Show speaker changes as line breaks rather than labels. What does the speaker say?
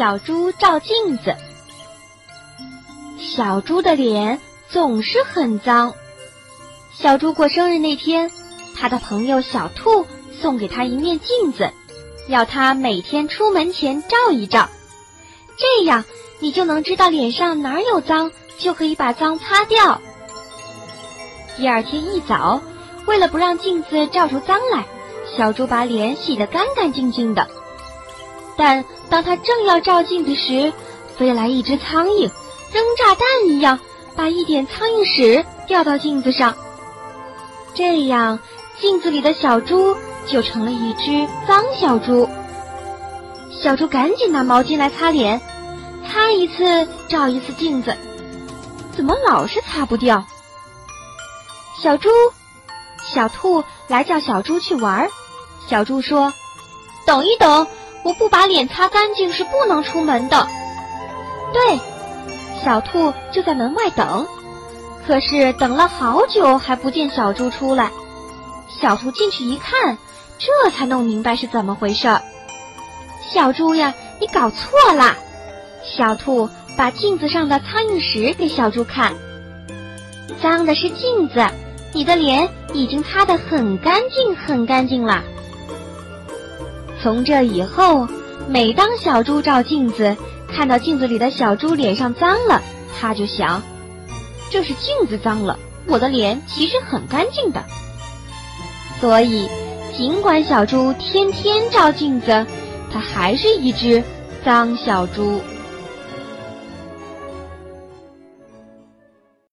小猪照镜子。小猪的脸总是很脏。小猪过生日那天，他的朋友小兔送给他一面镜子，要他每天出门前照一照，这样你就能知道脸上哪儿有脏，就可以把脏擦掉。第二天一早，为了不让镜子照出脏来，小猪把脸洗得干干净净的。但当他正要照镜子时，飞来一只苍蝇，扔炸弹一样把一点苍蝇屎掉到镜子上。这样，镜子里的小猪就成了一只脏小猪。小猪赶紧拿毛巾来擦脸，擦一次照一次镜子，怎么老是擦不掉？小猪，小兔来叫小猪去玩。小猪说：“等一等。”我不把脸擦干净是不能出门的。对，小兔就在门外等，可是等了好久还不见小猪出来。小兔进去一看，这才弄明白是怎么回事儿。小猪呀，你搞错啦！小兔把镜子上的苍蝇屎给小猪看，脏的是镜子，你的脸已经擦得很干净很干净了。从这以后，每当小猪照镜子，看到镜子里的小猪脸上脏了，他就想：这是镜子脏了，我的脸其实很干净的。所以，尽管小猪天天照镜子，它还是一只脏小猪。